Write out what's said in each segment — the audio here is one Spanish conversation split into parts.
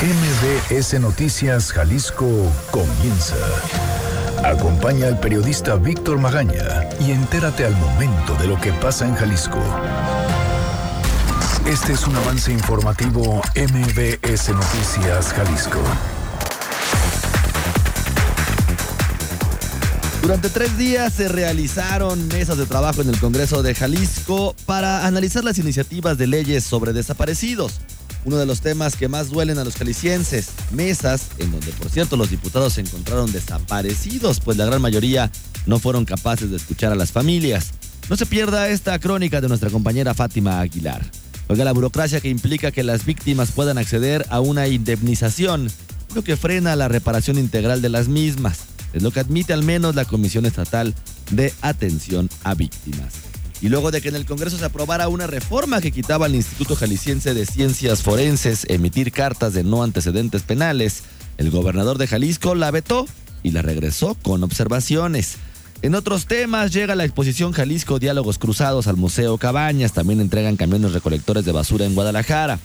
MBS Noticias Jalisco comienza. Acompaña al periodista Víctor Magaña y entérate al momento de lo que pasa en Jalisco. Este es un avance informativo MBS Noticias Jalisco. Durante tres días se realizaron mesas de trabajo en el Congreso de Jalisco para analizar las iniciativas de leyes sobre desaparecidos uno de los temas que más duelen a los jaliscienses. Mesas en donde, por cierto, los diputados se encontraron desaparecidos, pues la gran mayoría no fueron capaces de escuchar a las familias. No se pierda esta crónica de nuestra compañera Fátima Aguilar. Oiga, la burocracia que implica que las víctimas puedan acceder a una indemnización, lo que frena la reparación integral de las mismas. Es lo que admite al menos la Comisión Estatal de Atención a Víctimas. Y luego de que en el Congreso se aprobara una reforma que quitaba al Instituto Jalisciense de Ciencias Forenses emitir cartas de no antecedentes penales, el gobernador de Jalisco la vetó y la regresó con observaciones. En otros temas llega la exposición Jalisco Diálogos Cruzados al Museo Cabañas, también entregan camiones recolectores de basura en Guadalajara.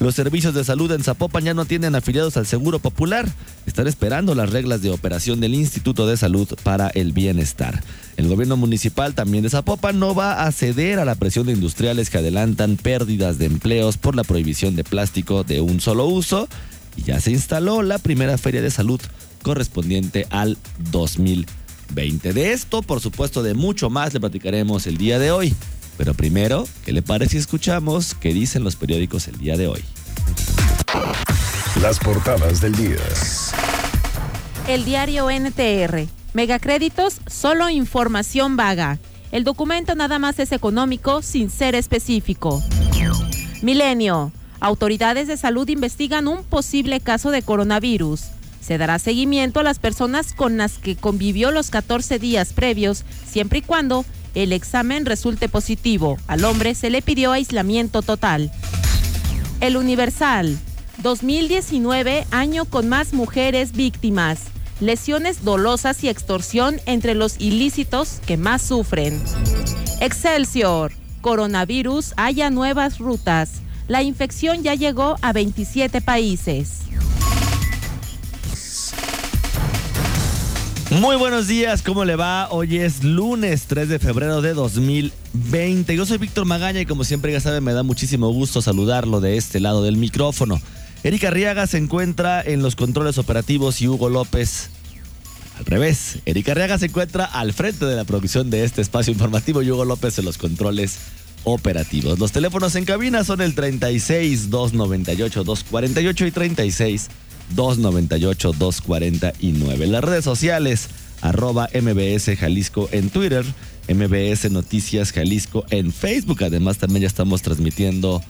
Los servicios de salud en Zapopan ya no tienen afiliados al Seguro Popular. Están esperando las reglas de operación del Instituto de Salud para el Bienestar. El gobierno municipal también de Zapopan no va a ceder a la presión de industriales que adelantan pérdidas de empleos por la prohibición de plástico de un solo uso. Y ya se instaló la primera feria de salud correspondiente al 2020. De esto, por supuesto, de mucho más le platicaremos el día de hoy. Pero primero, ¿qué le parece si escuchamos qué dicen los periódicos el día de hoy? Las portadas del día. El diario NTR. Megacréditos, solo información vaga. El documento nada más es económico sin ser específico. Milenio. Autoridades de salud investigan un posible caso de coronavirus. Se dará seguimiento a las personas con las que convivió los 14 días previos, siempre y cuando el examen resulte positivo. Al hombre se le pidió aislamiento total. El Universal. 2019, año con más mujeres víctimas. Lesiones dolosas y extorsión entre los ilícitos que más sufren. Excelsior. Coronavirus haya nuevas rutas. La infección ya llegó a 27 países. Muy buenos días, ¿cómo le va? Hoy es lunes 3 de febrero de 2020. Yo soy Víctor Magaña y como siempre ya saben me da muchísimo gusto saludarlo de este lado del micrófono. Erika Arriaga se encuentra en los controles operativos y Hugo López al revés. Erika Arriaga se encuentra al frente de la producción de este espacio informativo y Hugo López en los controles operativos. Los teléfonos en cabina son el 36 298 248 y 36 298 249. Las redes sociales, arroba MBS Jalisco en Twitter, MBS Noticias Jalisco en Facebook. Además, también ya estamos transmitiendo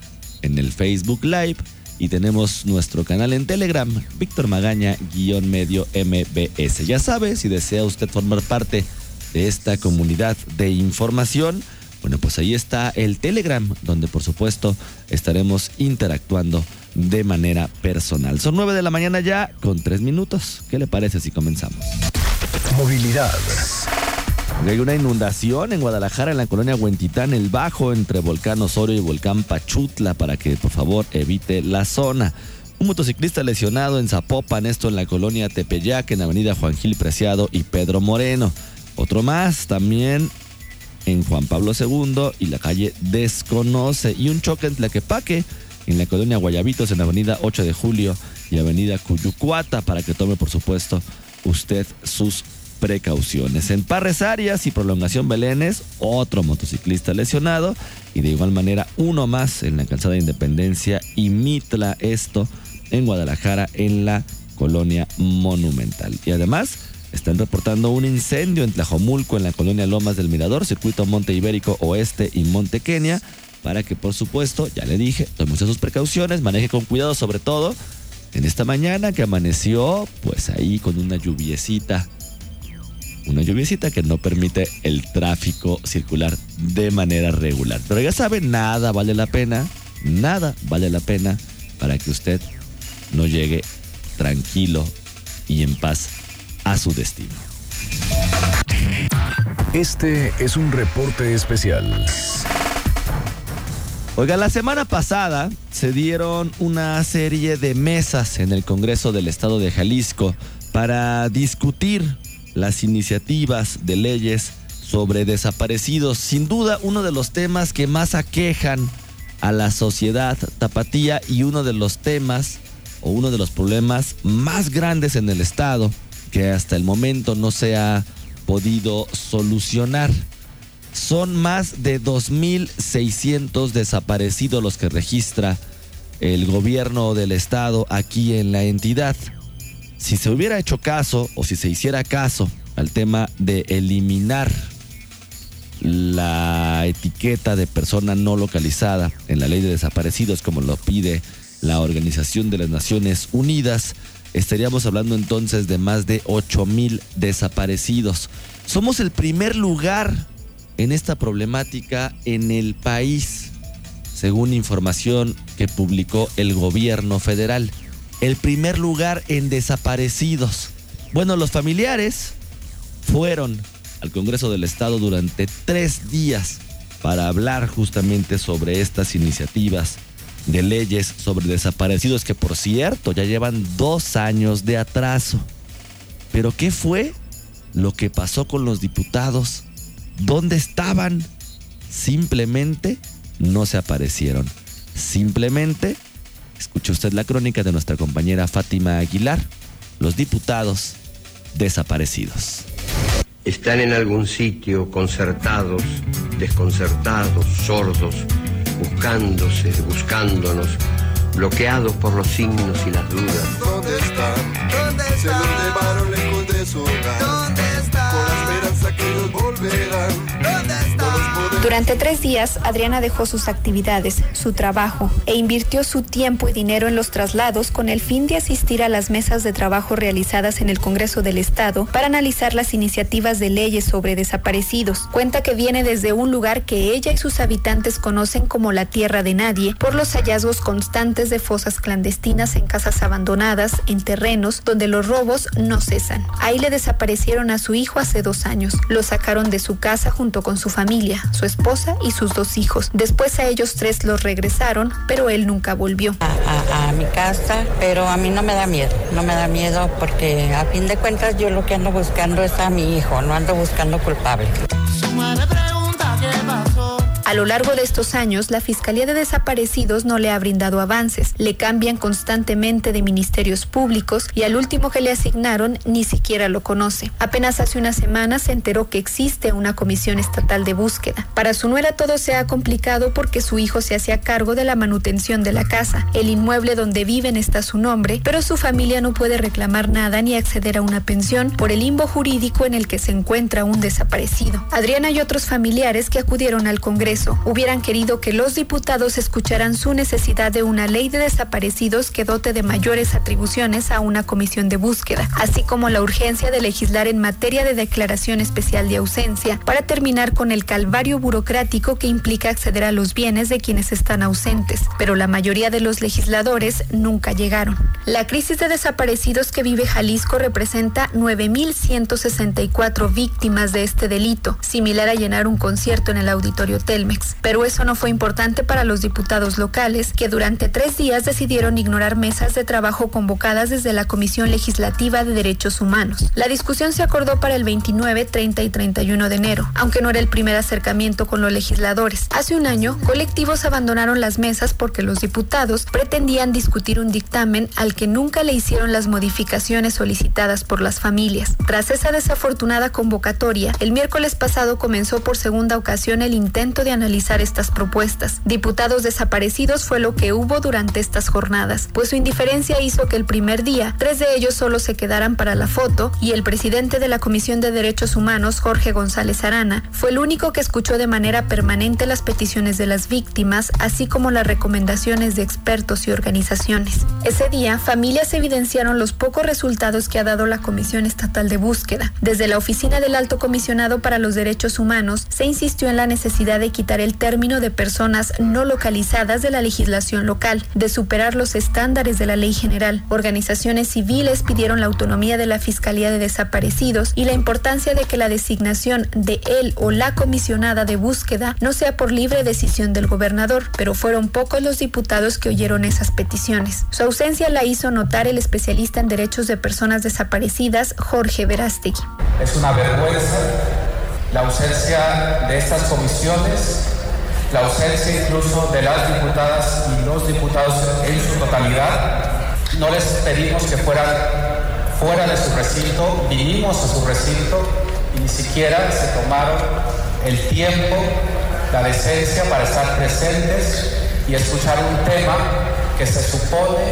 en el Facebook Live. Y tenemos nuestro canal en Telegram, Víctor Magaña, guion medio MBS. Ya sabe, si desea usted formar parte de esta comunidad de información, bueno, pues ahí está el Telegram, donde por supuesto estaremos interactuando de manera personal. Son 9 de la mañana ya con 3 minutos. ¿Qué le parece si comenzamos? Movilidad. Hay una inundación en Guadalajara, en la colonia Huentitán, el Bajo, entre Volcán Osorio y Volcán Pachutla, para que por favor evite la zona. Un motociclista lesionado en Zapopan, esto en la colonia Tepeyac, en Avenida Juan Gil Preciado y Pedro Moreno. Otro más también en Juan Pablo II y la calle Desconoce. Y un choque en Tlaquepaque en la colonia Guayabitos, en Avenida 8 de Julio y Avenida Cuyucuata, para que tome, por supuesto, usted sus precauciones. En Parres Arias y Prolongación Belénes, otro motociclista lesionado y de igual manera uno más en la calzada de Independencia y Mitla, esto en Guadalajara, en la colonia Monumental. Y además están reportando un incendio en Tlajomulco, en la colonia Lomas del Mirador, circuito Monte Ibérico Oeste y Monte Kenia para que por supuesto, ya le dije, tome sus precauciones, maneje con cuidado sobre todo en esta mañana que amaneció pues ahí con una lluviecita. Una lluviecita que no permite el tráfico circular de manera regular. Pero ya sabe, nada vale la pena, nada vale la pena para que usted no llegue tranquilo y en paz a su destino. Este es un reporte especial. Oiga, la semana pasada se dieron una serie de mesas en el Congreso del Estado de Jalisco para discutir las iniciativas de leyes sobre desaparecidos. Sin duda, uno de los temas que más aquejan a la sociedad tapatía y uno de los temas o uno de los problemas más grandes en el Estado que hasta el momento no se ha podido solucionar. Son más de 2.600 desaparecidos los que registra el gobierno del estado aquí en la entidad. Si se hubiera hecho caso o si se hiciera caso al tema de eliminar la etiqueta de persona no localizada en la ley de desaparecidos como lo pide la Organización de las Naciones Unidas, estaríamos hablando entonces de más de 8 mil desaparecidos. Somos el primer lugar en esta problemática en el país, según información que publicó el gobierno federal. El primer lugar en desaparecidos. Bueno, los familiares fueron al Congreso del Estado durante tres días para hablar justamente sobre estas iniciativas de leyes sobre desaparecidos que por cierto ya llevan dos años de atraso. Pero ¿qué fue lo que pasó con los diputados? ¿Dónde estaban? Simplemente no se aparecieron. Simplemente, escuche usted la crónica de nuestra compañera Fátima Aguilar, los diputados desaparecidos. Están en algún sitio concertados, desconcertados, sordos, buscándose, buscándonos, bloqueados por los signos y las dudas. ¿Dónde están? ¿Dónde están? Se los llevaron lejos de su hogar. ¿Dónde están? Con la esperanza que ellos volverán. ¿Dónde durante tres días, Adriana dejó sus actividades, su trabajo, e invirtió su tiempo y dinero en los traslados con el fin de asistir a las mesas de trabajo realizadas en el Congreso del Estado para analizar las iniciativas de leyes sobre desaparecidos. Cuenta que viene desde un lugar que ella y sus habitantes conocen como la Tierra de Nadie por los hallazgos constantes de fosas clandestinas en casas abandonadas, en terrenos donde los robos no cesan. Ahí le desaparecieron a su hijo hace dos años. Lo sacaron de su casa junto con su familia, su esposa y sus dos hijos. Después a ellos tres los regresaron, pero él nunca volvió. A, mi casa, pero a mí no me da miedo, no me da miedo porque a fin de cuentas yo lo que ando buscando es a mi hijo, no ando buscando culpable. A lo largo de estos años, la Fiscalía de Desaparecidos no le ha brindado avances, le cambian constantemente de ministerios públicos y al último que le asignaron ni siquiera lo conoce. Apenas hace una semana se enteró que existe una comisión estatal de búsqueda. Para su nuera todo se ha complicado porque su hijo se hacía cargo de la manutención de la casa. El inmueble donde viven está su nombre, pero su familia no puede reclamar nada ni acceder a una pensión por el limbo jurídico en el que se encuentra un desaparecido. Adriana y otros familiares que acudieron al Congreso hubieran querido que los diputados escucharan su necesidad de una ley de desaparecidos que dote de mayores atribuciones a una comisión de búsqueda, así como la urgencia de legislar en materia de declaración especial de ausencia para terminar con el calvario burocrático que implica acceder a los bienes de quienes están ausentes, pero la mayoría de los legisladores nunca llegaron. La crisis de desaparecidos que vive Jalisco representa 9.164 víctimas de este delito, similar a llenar un concierto en el auditorio Tel pero eso no fue importante para los diputados locales, que durante tres días decidieron ignorar mesas de trabajo convocadas desde la Comisión Legislativa de Derechos Humanos. La discusión se acordó para el 29, 30 y 31 de enero, aunque no era el primer acercamiento con los legisladores. Hace un año, colectivos abandonaron las mesas porque los diputados pretendían discutir un dictamen al que nunca le hicieron las modificaciones solicitadas por las familias. Tras esa desafortunada convocatoria, el miércoles pasado comenzó por segunda ocasión el intento de analizar estas propuestas. Diputados desaparecidos fue lo que hubo durante estas jornadas, pues su indiferencia hizo que el primer día tres de ellos solo se quedaran para la foto y el presidente de la Comisión de Derechos Humanos, Jorge González Arana, fue el único que escuchó de manera permanente las peticiones de las víctimas, así como las recomendaciones de expertos y organizaciones. Ese día, familias evidenciaron los pocos resultados que ha dado la Comisión Estatal de Búsqueda. Desde la Oficina del Alto Comisionado para los Derechos Humanos se insistió en la necesidad de quitar el término de personas no localizadas de la legislación local, de superar los estándares de la ley general. Organizaciones civiles pidieron la autonomía de la Fiscalía de Desaparecidos y la importancia de que la designación de él o la comisionada de búsqueda no sea por libre decisión del gobernador, pero fueron pocos los diputados que oyeron esas peticiones. Su ausencia la hizo notar el especialista en derechos de personas desaparecidas, Jorge Verástegui. Es una vergüenza la ausencia de estas comisiones, la ausencia incluso de las diputadas y los diputados en su totalidad. No les pedimos que fueran fuera de su recinto, vinimos a su recinto y ni siquiera se tomaron el tiempo, la decencia para estar presentes y escuchar un tema que se supone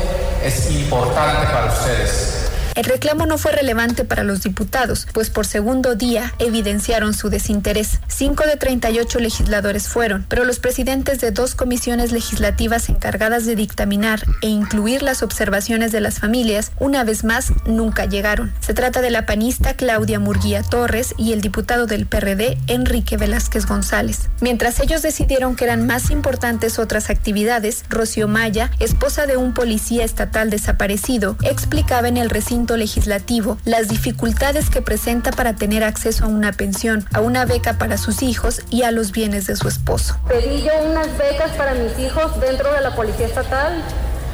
es importante para ustedes. El reclamo no fue relevante para los diputados, pues por segundo día evidenciaron su desinterés. Cinco de 38 legisladores fueron, pero los presidentes de dos comisiones legislativas encargadas de dictaminar e incluir las observaciones de las familias, una vez más, nunca llegaron. Se trata de la panista Claudia Murguía Torres y el diputado del PRD, Enrique Velázquez González. Mientras ellos decidieron que eran más importantes otras actividades, Rocío Maya, esposa de un policía estatal desaparecido, explicaba en el recinto legislativo las dificultades que presenta para tener acceso a una pensión, a una beca para sus hijos y a los bienes de su esposo. Pedí yo unas becas para mis hijos dentro de la Policía Estatal.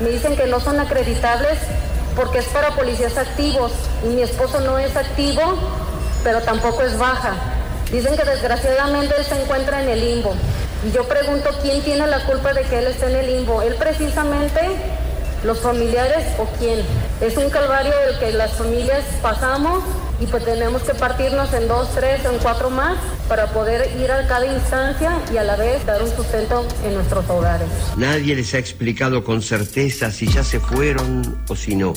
Me dicen que no son acreditables porque es para policías activos y mi esposo no es activo, pero tampoco es baja. Dicen que desgraciadamente él se encuentra en el limbo. Y yo pregunto quién tiene la culpa de que él esté en el limbo. Él precisamente los familiares o quién. Es un calvario el que las familias pasamos y pues tenemos que partirnos en dos, tres, en cuatro más para poder ir a cada instancia y a la vez dar un sustento en nuestros hogares. Nadie les ha explicado con certeza si ya se fueron o si no,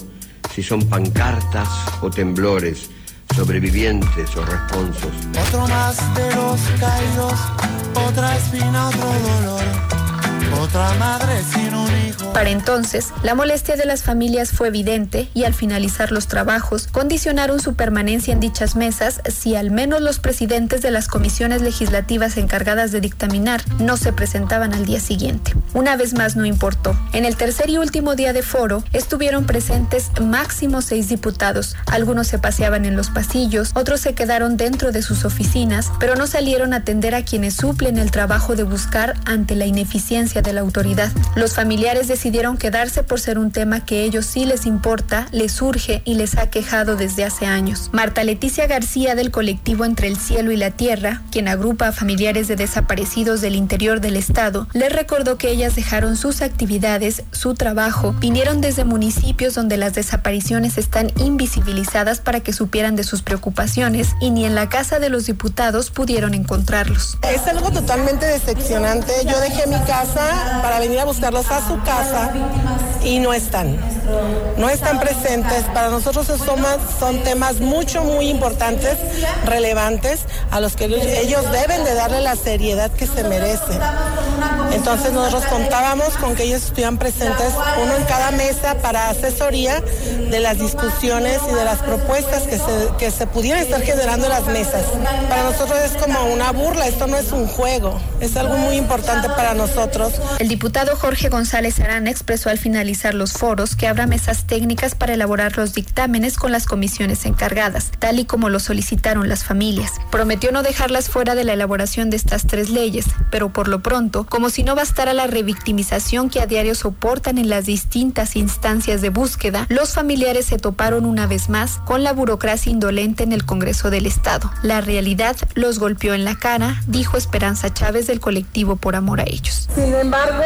si son pancartas o temblores, sobrevivientes o responsos. Otro más de los caídos, otra espina, otro dolor. Otra madre un hijo. Para entonces, la molestia de las familias fue evidente y al finalizar los trabajos, condicionaron su permanencia en dichas mesas si al menos los presidentes de las comisiones legislativas encargadas de dictaminar no se presentaban al día siguiente. Una vez más no importó. En el tercer y último día de foro estuvieron presentes máximo seis diputados. Algunos se paseaban en los pasillos, otros se quedaron dentro de sus oficinas, pero no salieron a atender a quienes suplen el trabajo de buscar ante la ineficiencia de la autoridad. Los familiares decidieron quedarse por ser un tema que ellos sí les importa, les surge y les ha quejado desde hace años. Marta Leticia García del colectivo Entre el Cielo y la Tierra, quien agrupa a familiares de desaparecidos del interior del estado, les recordó que ellas dejaron sus actividades, su trabajo, vinieron desde municipios donde las desapariciones están invisibilizadas para que supieran de sus preocupaciones y ni en la casa de los diputados pudieron encontrarlos. Es algo totalmente decepcionante. Yo dejé mi casa para venir a buscarlos a su casa y no están. No están presentes. Para nosotros esos son, son temas mucho, muy importantes, relevantes, a los que ellos deben de darle la seriedad que se merece. Entonces nosotros contábamos con que ellos estuvieran presentes, uno en cada mesa, para asesoría de las discusiones y de las propuestas que se, que se pudieran estar generando en las mesas. Para nosotros es como una burla, esto no es un juego, es algo muy importante para nosotros. El diputado Jorge González Arana expresó al finalizar los foros que habrá mesas técnicas para elaborar los dictámenes con las comisiones encargadas, tal y como lo solicitaron las familias. Prometió no dejarlas fuera de la elaboración de estas tres leyes, pero por lo pronto, como si no bastara la revictimización que a diario soportan en las distintas instancias de búsqueda, los familiares se toparon una vez más con la burocracia indolente en el Congreso del Estado. La realidad los golpeó en la cara, dijo Esperanza Chávez del colectivo Por Amor a Ellos. Sin embargo,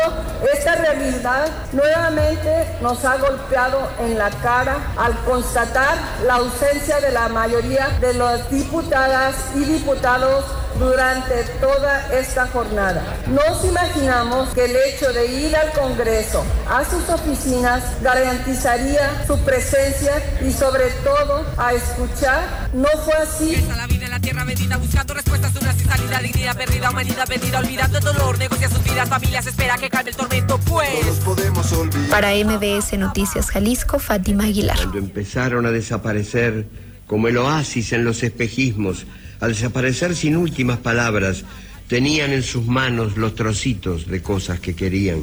esta realidad nuevamente nos ha golpeado en la cara al constatar la ausencia de la mayoría de las diputadas y diputados durante toda esta jornada. Nos imaginamos que el hecho de ir al Congreso, a sus oficinas, garantizaría su presencia y sobre todo a escuchar. No fue así. La vida en la tierra bendita buscando respuestas de una salida, dignidad perdida, humanidad perdida, olvidando el dolor, negocia sus vidas, familias, espera que calme el tormento, pues. podemos olvidar. Para MBS Noticias Jalisco, Fátima Aguilar. Cuando empezaron a desaparecer como el oasis en los espejismos, a desaparecer sin últimas palabras, Tenían en sus manos los trocitos de cosas que querían.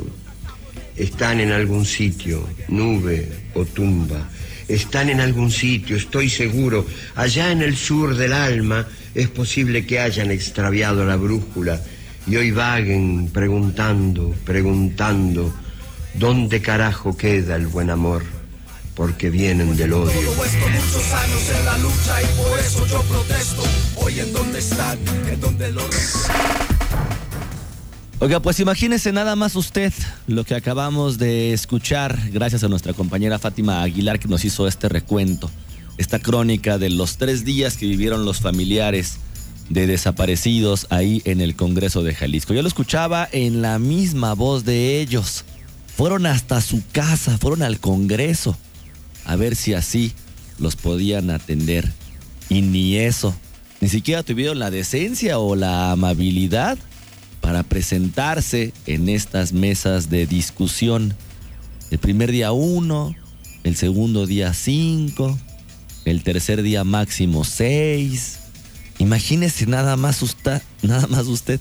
Están en algún sitio, nube o tumba. Están en algún sitio, estoy seguro. Allá en el sur del alma es posible que hayan extraviado la brújula y hoy vaguen preguntando, preguntando, ¿dónde carajo queda el buen amor? Porque vienen del odio. Todo esto muchos años en la lucha y por eso yo protesto. Hoy en donde están, en donde los... Oiga, pues imagínese nada más usted lo que acabamos de escuchar, gracias a nuestra compañera Fátima Aguilar que nos hizo este recuento, esta crónica de los tres días que vivieron los familiares de desaparecidos ahí en el Congreso de Jalisco. Yo lo escuchaba en la misma voz de ellos. Fueron hasta su casa, fueron al Congreso a ver si así los podían atender. Y ni eso, ni siquiera tuvieron la decencia o la amabilidad para presentarse en estas mesas de discusión. El primer día uno, el segundo día cinco, el tercer día máximo seis. Imagínese nada más usted, nada más usted.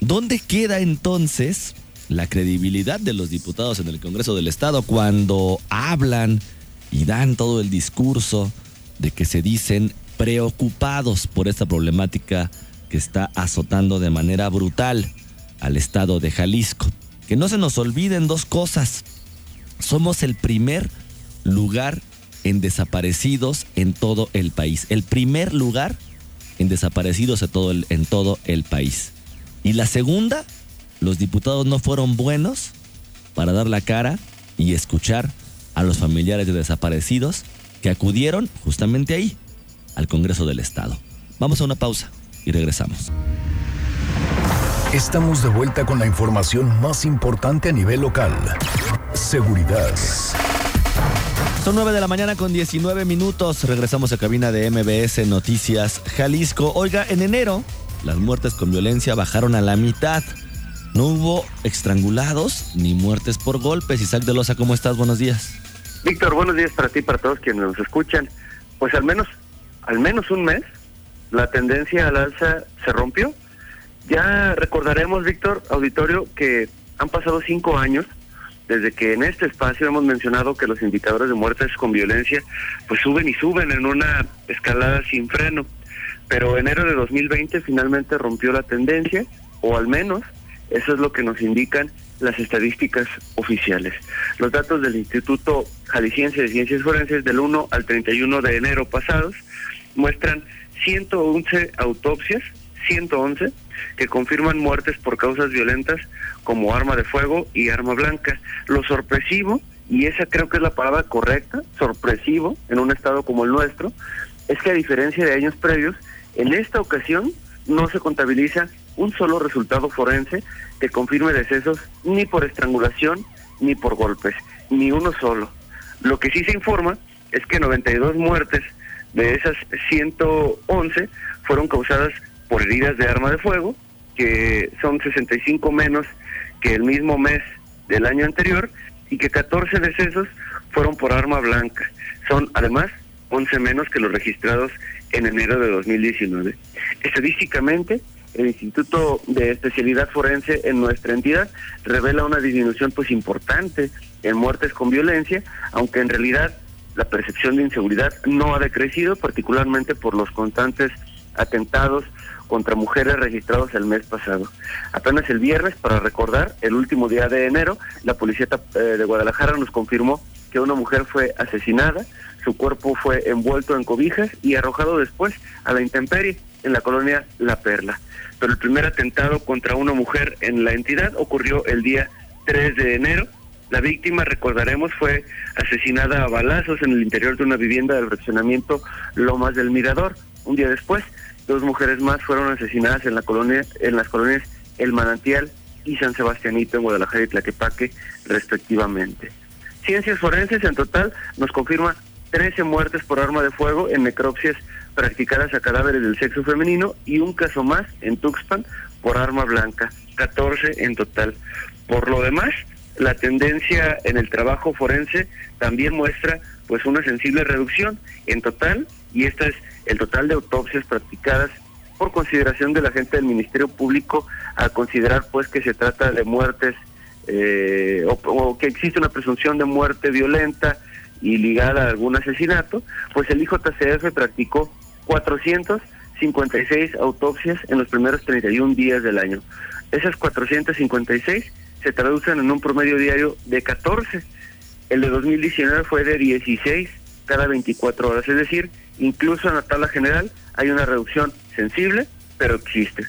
¿Dónde queda entonces la credibilidad de los diputados en el Congreso del Estado cuando hablan y dan todo el discurso de que se dicen preocupados por esta problemática que está azotando de manera brutal al estado de Jalisco. Que no se nos olviden dos cosas. Somos el primer lugar en desaparecidos en todo el país. El primer lugar en desaparecidos en todo el, en todo el país. Y la segunda, los diputados no fueron buenos para dar la cara y escuchar a los familiares de desaparecidos que acudieron justamente ahí, al Congreso del Estado. Vamos a una pausa y regresamos. Estamos de vuelta con la información más importante a nivel local. Seguridad. Son 9 de la mañana con 19 minutos. Regresamos a cabina de MBS Noticias Jalisco. Oiga, en enero las muertes con violencia bajaron a la mitad. No hubo estrangulados ni muertes por golpes. Isaac de Loza, ¿cómo estás? Buenos días. Víctor, buenos días para ti para todos quienes nos escuchan. Pues al menos, al menos un mes, la tendencia al alza se rompió. Ya recordaremos, Víctor, auditorio, que han pasado cinco años desde que en este espacio hemos mencionado que los indicadores de muertes con violencia pues suben y suben en una escalada sin freno. Pero enero de 2020 finalmente rompió la tendencia, o al menos eso es lo que nos indican las estadísticas oficiales. Los datos del Instituto Jalisciense de Ciencias Forenses del 1 al 31 de enero pasados muestran 111 autopsias, 111, que confirman muertes por causas violentas como arma de fuego y arma blanca. Lo sorpresivo, y esa creo que es la palabra correcta, sorpresivo en un estado como el nuestro, es que a diferencia de años previos, en esta ocasión no se contabiliza un solo resultado forense que confirme decesos ni por estrangulación ni por golpes, ni uno solo. Lo que sí se informa es que 92 muertes de esas 111 fueron causadas por heridas de arma de fuego, que son 65 menos que el mismo mes del año anterior, y que 14 decesos fueron por arma blanca. Son además 11 menos que los registrados en enero de 2019. Estadísticamente, el Instituto de Especialidad Forense en nuestra entidad revela una disminución pues importante en muertes con violencia, aunque en realidad la percepción de inseguridad no ha decrecido, particularmente por los constantes atentados contra mujeres registrados el mes pasado. Apenas el viernes, para recordar, el último día de enero, la policía eh, de Guadalajara nos confirmó que una mujer fue asesinada, su cuerpo fue envuelto en cobijas y arrojado después a la intemperie en la colonia La Perla. Pero el primer atentado contra una mujer en la entidad ocurrió el día 3 de enero. La víctima, recordaremos, fue asesinada a balazos en el interior de una vivienda del fraccionamiento Lomas del Mirador. Un día después, dos mujeres más fueron asesinadas en la colonia, en las colonias El Manantial y San Sebastianito en Guadalajara y Tlaquepaque, respectivamente. Ciencias forenses en total nos confirma 13 muertes por arma de fuego en necropsias practicadas a cadáveres del sexo femenino y un caso más en Tuxpan por arma blanca, 14 en total. Por lo demás, la tendencia en el trabajo forense también muestra pues una sensible reducción en total y esta es el total de autopsias practicadas por consideración de la gente del Ministerio Público a considerar pues que se trata de muertes eh, o, o que existe una presunción de muerte violenta y ligada a algún asesinato, pues el IJCF practicó 456 autopsias en los primeros 31 días del año. Esas 456 se traducen en un promedio diario de 14. El de 2019 fue de 16 cada 24 horas, es decir, incluso en la tabla general hay una reducción sensible, pero existe.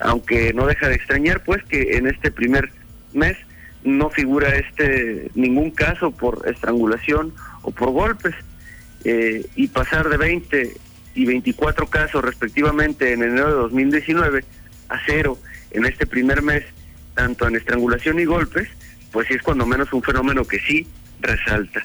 Aunque no deja de extrañar, pues, que en este primer mes no figura este ningún caso por estrangulación o por golpes eh, y pasar de 20 y 24 casos respectivamente en enero de 2019 a cero en este primer mes, tanto en estrangulación y golpes, pues es cuando menos un fenómeno que sí resalta.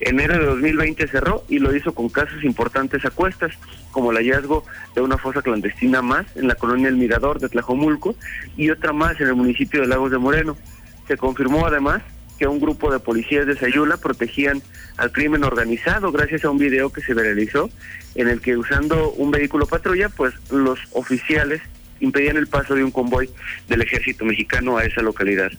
Enero de 2020 cerró y lo hizo con casos importantes a cuestas, como el hallazgo de una fosa clandestina más en la colonia El Mirador de Tlajomulco y otra más en el municipio de Lagos de Moreno. Se confirmó además que un grupo de policías de Sayula protegían al crimen organizado gracias a un video que se realizó en el que usando un vehículo patrulla, pues los oficiales impedían el paso de un convoy del ejército mexicano a esa localidad.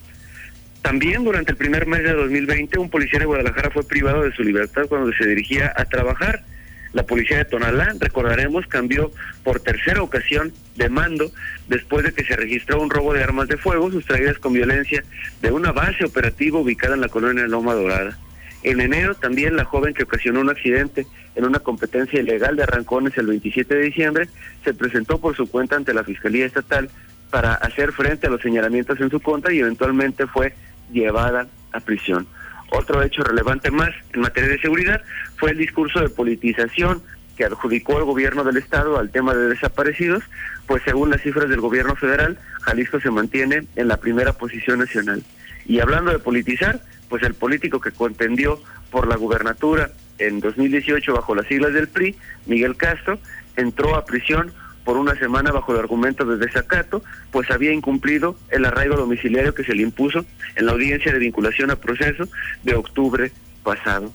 También durante el primer mes de 2020 un policía de Guadalajara fue privado de su libertad cuando se dirigía a trabajar. La policía de Tonalá, recordaremos, cambió por tercera ocasión de mando después de que se registró un robo de armas de fuego sustraídas con violencia de una base operativa ubicada en la colonia Loma Dorada. En enero también la joven que ocasionó un accidente en una competencia ilegal de arrancones el 27 de diciembre se presentó por su cuenta ante la Fiscalía Estatal para hacer frente a los señalamientos en su contra y eventualmente fue llevada a prisión. Otro hecho relevante más en materia de seguridad fue el discurso de politización que adjudicó el gobierno del estado al tema de desaparecidos, pues según las cifras del gobierno federal, Jalisco se mantiene en la primera posición nacional. Y hablando de politizar, pues el político que contendió por la gubernatura en 2018 bajo las siglas del PRI, Miguel Castro, entró a prisión por una semana bajo el argumento de desacato, pues había incumplido el arraigo domiciliario que se le impuso en la audiencia de vinculación a proceso de octubre pasado.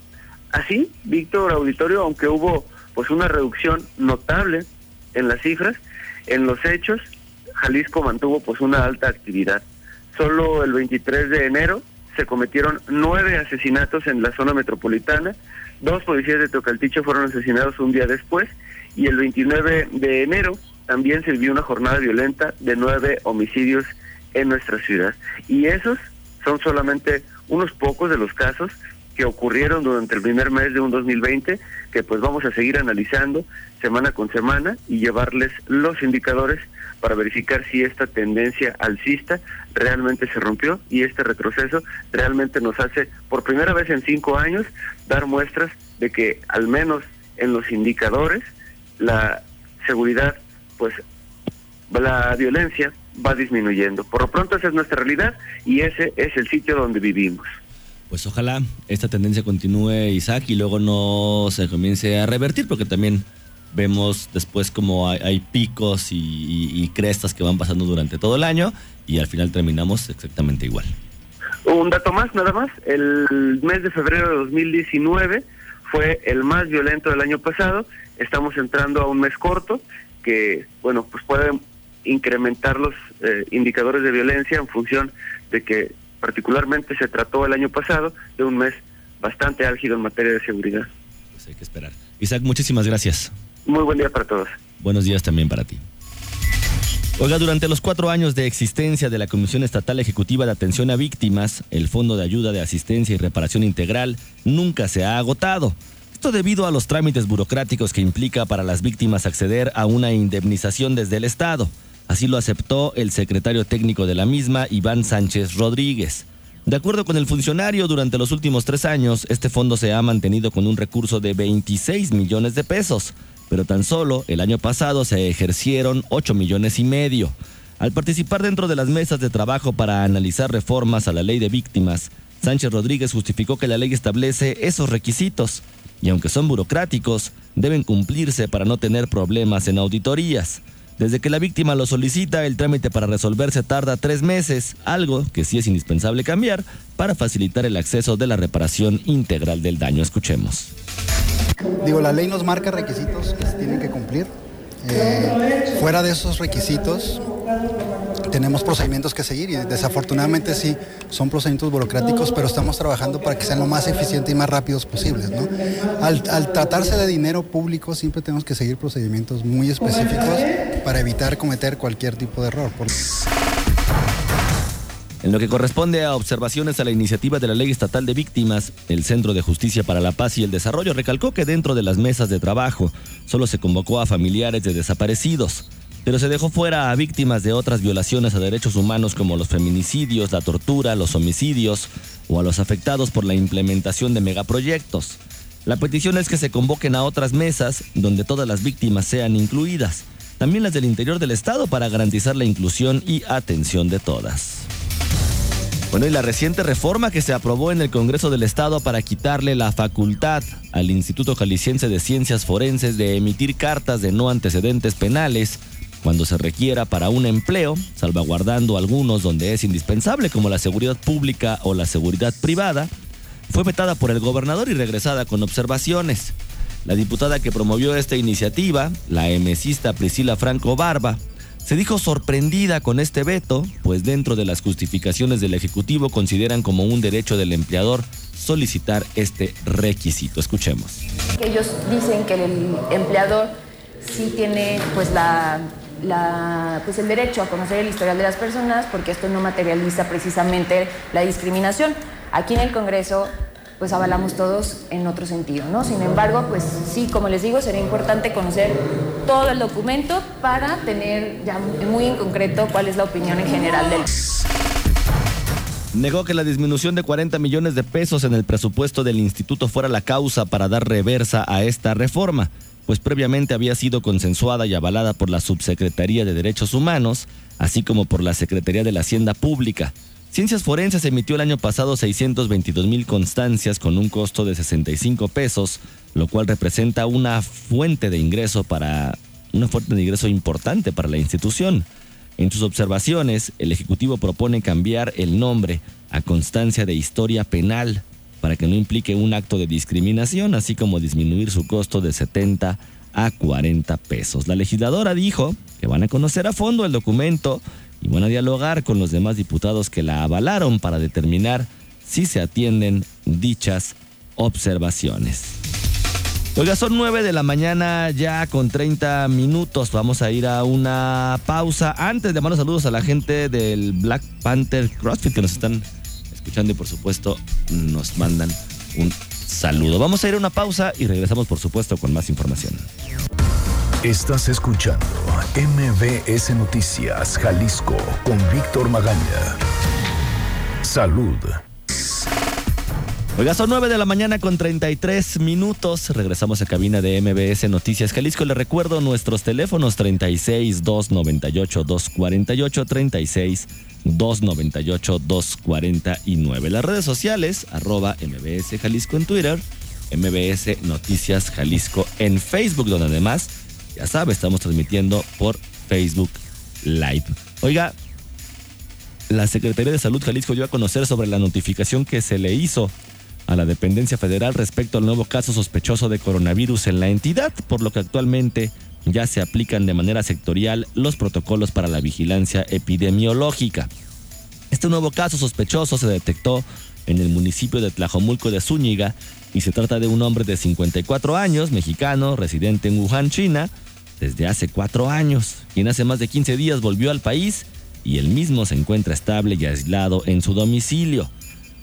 Así, Víctor Auditorio, aunque hubo pues una reducción notable en las cifras, en los hechos, Jalisco mantuvo pues una alta actividad. Solo el 23 de enero se cometieron nueve asesinatos en la zona metropolitana, dos policías de Tocalticho fueron asesinados un día después y el 29 de enero también se vivió una jornada violenta de nueve homicidios en nuestra ciudad. Y esos son solamente unos pocos de los casos que ocurrieron durante el primer mes de un 2020, que pues vamos a seguir analizando semana con semana y llevarles los indicadores para verificar si esta tendencia alcista realmente se rompió y este retroceso realmente nos hace, por primera vez en cinco años, dar muestras de que al menos en los indicadores la seguridad, pues la violencia va disminuyendo. Por lo pronto esa es nuestra realidad y ese es el sitio donde vivimos. Pues ojalá esta tendencia continúe, Isaac, y luego no se comience a revertir, porque también vemos después como hay, hay picos y, crestas que van pasando durante todo el año y al final terminamos exactamente igual. Un dato más, nada más. El mes de febrero de 2019 fue el más violento del año pasado. Estamos entrando a un mes corto que, bueno, pues puede incrementar los eh, indicadores de violencia en función de que particularmente se trató el año pasado de un mes bastante álgido en materia de seguridad. Pues hay que esperar. Isaac, muchísimas gracias. Muy buen día para todos. Buenos días también para ti. Oiga, durante los cuatro años de existencia de la Comisión Estatal Ejecutiva de Atención a Víctimas, el Fondo de Ayuda de Asistencia y Reparación Integral nunca se ha agotado. Esto debido a los trámites burocráticos que implica para las víctimas acceder a una indemnización desde el Estado. Así lo aceptó el secretario técnico de la misma, Iván Sánchez Rodríguez. De acuerdo con el funcionario, durante los últimos tres años, este fondo se ha mantenido con un recurso de 26 millones de pesos, pero tan solo el año pasado se ejercieron 8 millones y medio. Al participar dentro de las mesas de trabajo para analizar reformas a la ley de víctimas, Sánchez Rodríguez justificó que la ley establece esos requisitos y aunque son burocráticos, deben cumplirse para no tener problemas en auditorías. Desde que la víctima lo solicita, el trámite para resolverse tarda tres meses, algo que sí es indispensable cambiar para facilitar el acceso de la reparación integral del daño. Escuchemos. Digo, la ley nos marca requisitos que se tienen que cumplir. Eh, fuera de esos requisitos, tenemos procedimientos que seguir y desafortunadamente sí, son procedimientos burocráticos, pero estamos trabajando para que sean lo más eficientes y más rápidos posibles. al, tratarse de dinero público, siempre tenemos que seguir procedimientos muy específicos para evitar cometer cualquier tipo de error. En lo que corresponde a observaciones a la iniciativa de la Ley Estatal de Víctimas, el Centro de Justicia para la Paz y el Desarrollo recalcó que dentro de las mesas de trabajo solo se convocó a familiares de desaparecidos, pero se dejó fuera a víctimas de otras violaciones a derechos humanos como los feminicidios, la tortura, los homicidios o a los afectados por la implementación de megaproyectos. La petición es que se convoquen a otras mesas donde todas las víctimas sean incluidas, también las del interior del Estado para garantizar la inclusión y atención de todas. Bueno, y la reciente reforma que se aprobó en el Congreso del Estado para quitarle la facultad al Instituto Jalisciense de Ciencias Forenses de emitir cartas de no antecedentes penales cuando se requiera para un empleo, salvaguardando algunos donde es indispensable, como la seguridad pública o la seguridad privada, fue vetada por el gobernador y regresada con observaciones. La diputada que promovió esta iniciativa, la emesista Priscila Franco Barba, se dijo sorprendida con este veto, pues dentro de las justificaciones del Ejecutivo consideran como un derecho del empleador solicitar este requisito. Escuchemos. Ellos dicen que el empleador sí tiene pues la, pues el derecho a conocer el historial de las personas porque esto no materializa precisamente la discriminación. Aquí en el Congreso pues avalamos todos en otro sentido, ¿no? Sin embargo, pues sí, como les digo, sería importante conocer todo el documento para tener ya muy en concreto cuál es la opinión en general del... Negó que la disminución de 40 millones de pesos en el presupuesto del instituto fuera la causa para dar reversa a esta reforma, pues previamente había sido consensuada y avalada por la Subsecretaría de Derechos Humanos, así como por la Secretaría de la Hacienda Pública. Ciencias Forenses emitió el año pasado 622 mil constancias con un costo de 65 pesos, lo cual representa una fuente de ingreso para una fuente de ingreso importante para la institución. En sus observaciones, el Ejecutivo propone cambiar el nombre a Constancia de Historia Penal para que no implique un acto de discriminación, así como disminuir su costo de 70 a 40 pesos. La legisladora dijo que van a conocer a fondo el documento y van a dialogar con los demás diputados que la avalaron para determinar si se atienden dichas observaciones. Oiga, son 9 de la mañana ya con 30 minutos. Vamos a ir a una pausa. Antes de mandar saludos a la gente del Black Panther CrossFit que nos están escuchando y por supuesto nos mandan un saludo. Vamos a ir a una pausa y regresamos por supuesto con más información. Estás escuchando MBS Noticias Jalisco con Víctor Magaña. Salud. Oiga, son 9 de la mañana con 33 minutos. Regresamos a cabina de MBS Noticias Jalisco. Le recuerdo nuestros teléfonos 36 298 248 36 298 249. Las redes sociales, arroba MBS Jalisco en Twitter, MBS Noticias Jalisco en Facebook, donde además, ya sabe, estamos transmitiendo por Facebook Live. Oiga, la Secretaría de Salud Jalisco dio a conocer sobre la notificación que se le hizo a la dependencia federal respecto al nuevo caso sospechoso de coronavirus en la entidad, por lo que actualmente ya se aplican de manera sectorial los protocolos para la vigilancia epidemiológica. Este nuevo caso sospechoso se detectó en el municipio de Tlajomulco de Zúñiga y se trata de un hombre de 54 años, mexicano, residente en Wuhan, China, desde hace cuatro años, quien hace más de 15 días volvió al país y él mismo se encuentra estable y aislado en su domicilio.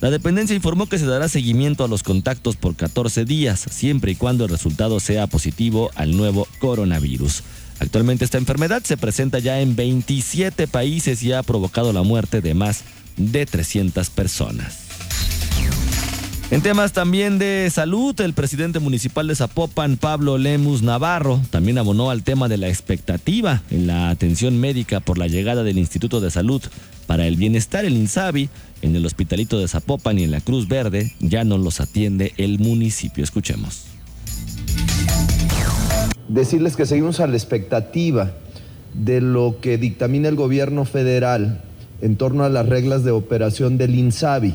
La dependencia informó que se dará seguimiento a los contactos por 14 días, siempre y cuando el resultado sea positivo al nuevo coronavirus. Actualmente esta enfermedad se presenta ya en 27 países y ha provocado la muerte de más de 300 personas. En temas también de salud, el presidente municipal de Zapopan, Pablo Lemus Navarro, también abonó al tema de la expectativa en la atención médica por la llegada del Instituto de Salud para el Bienestar, el INSABI, en el Hospitalito de Zapopan y en la Cruz Verde, ya no los atiende el municipio. Escuchemos. Decirles que seguimos a la expectativa de lo que dictamina el gobierno federal en torno a las reglas de operación del INSABI.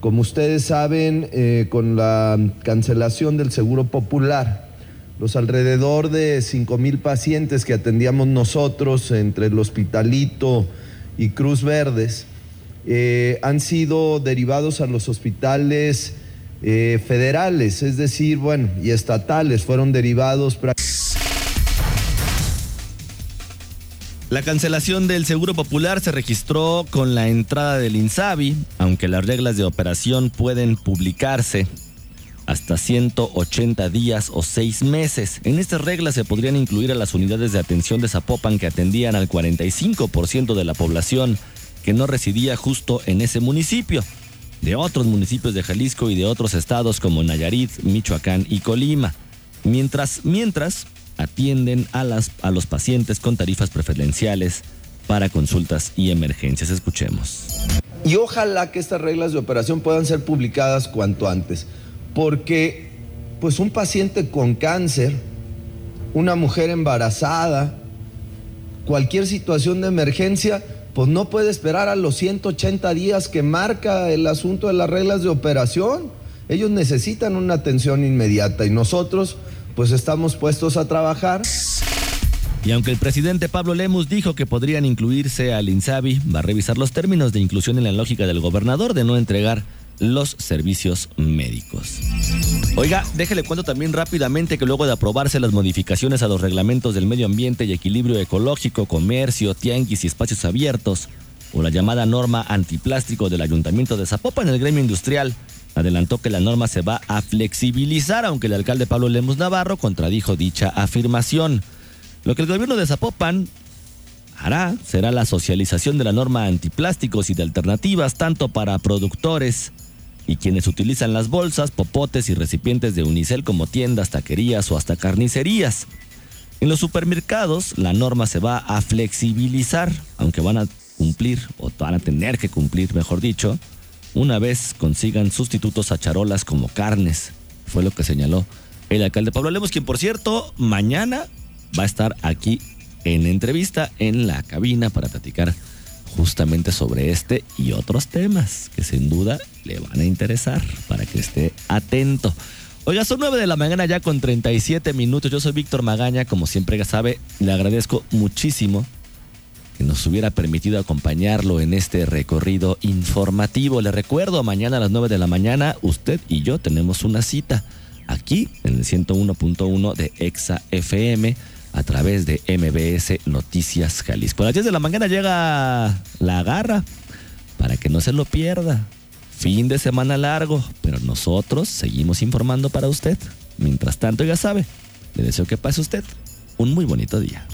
Como ustedes saben, eh, con la cancelación del Seguro Popular, los alrededor de 5 mil pacientes que atendíamos nosotros entre el Hospitalito y Cruz Verdes, eh, han sido derivados a los hospitales eh, federales, es decir, bueno, y estatales, fueron derivados La cancelación del Seguro Popular se registró con la entrada del INSABI, aunque las reglas de operación pueden publicarse hasta 180 días o 6 meses. En estas reglas se podrían incluir a las unidades de atención de Zapopan que atendían al 45% de la población que no residía justo en ese municipio, de otros municipios de Jalisco y de otros estados como Nayarit, Michoacán y Colima. Mientras, mientras, atienden a, las, a los pacientes con tarifas preferenciales para consultas y emergencias. Escuchemos. Y ojalá que estas reglas de operación puedan ser publicadas cuanto antes, porque pues un paciente con cáncer, una mujer embarazada, cualquier situación de emergencia, pues no puede esperar a los 180 días que marca el asunto de las reglas de operación. Ellos necesitan una atención inmediata y nosotros pues estamos puestos a trabajar. Y aunque el presidente Pablo Lemus dijo que podrían incluirse al INSABI, va a revisar los términos de inclusión en la lógica del gobernador de no entregar los servicios médicos. Oiga, déjele cuento también rápidamente que luego de aprobarse las modificaciones a los reglamentos del medio ambiente y equilibrio ecológico, comercio, tianguis y espacios abiertos, o la llamada norma antiplástico del Ayuntamiento de Zapopan, el gremio industrial adelantó que la norma se va a flexibilizar, aunque el alcalde Pablo Lemus Navarro contradijo dicha afirmación. Lo que el gobierno de Zapopan hará será la socialización de la norma antiplásticos y de alternativas tanto para productores y quienes utilizan las bolsas, popotes y recipientes de unicel como tiendas, taquerías o hasta carnicerías. En los supermercados la norma se va a flexibilizar, aunque van a cumplir, o van a tener que cumplir, mejor dicho, una vez consigan sustitutos a charolas como carnes. Fue lo que señaló el alcalde Pablo Lemos, quien por cierto mañana va a estar aquí en entrevista en la cabina para platicar justamente sobre este y otros temas que sin duda le van a interesar para que esté atento. Oiga, son 9 de la mañana ya con 37 minutos. Yo soy Víctor Magaña, como siempre ya sabe, le agradezco muchísimo que nos hubiera permitido acompañarlo en este recorrido informativo. Le recuerdo, mañana a las 9 de la mañana, usted y yo tenemos una cita aquí en el 101.1 de Exa FM a través de MBS Noticias Jalisco. A las 10 de la mañana llega la garra para que no se lo pierda. Fin de semana largo, pero nosotros seguimos informando para usted. Mientras tanto, ya sabe, le deseo que pase usted un muy bonito día.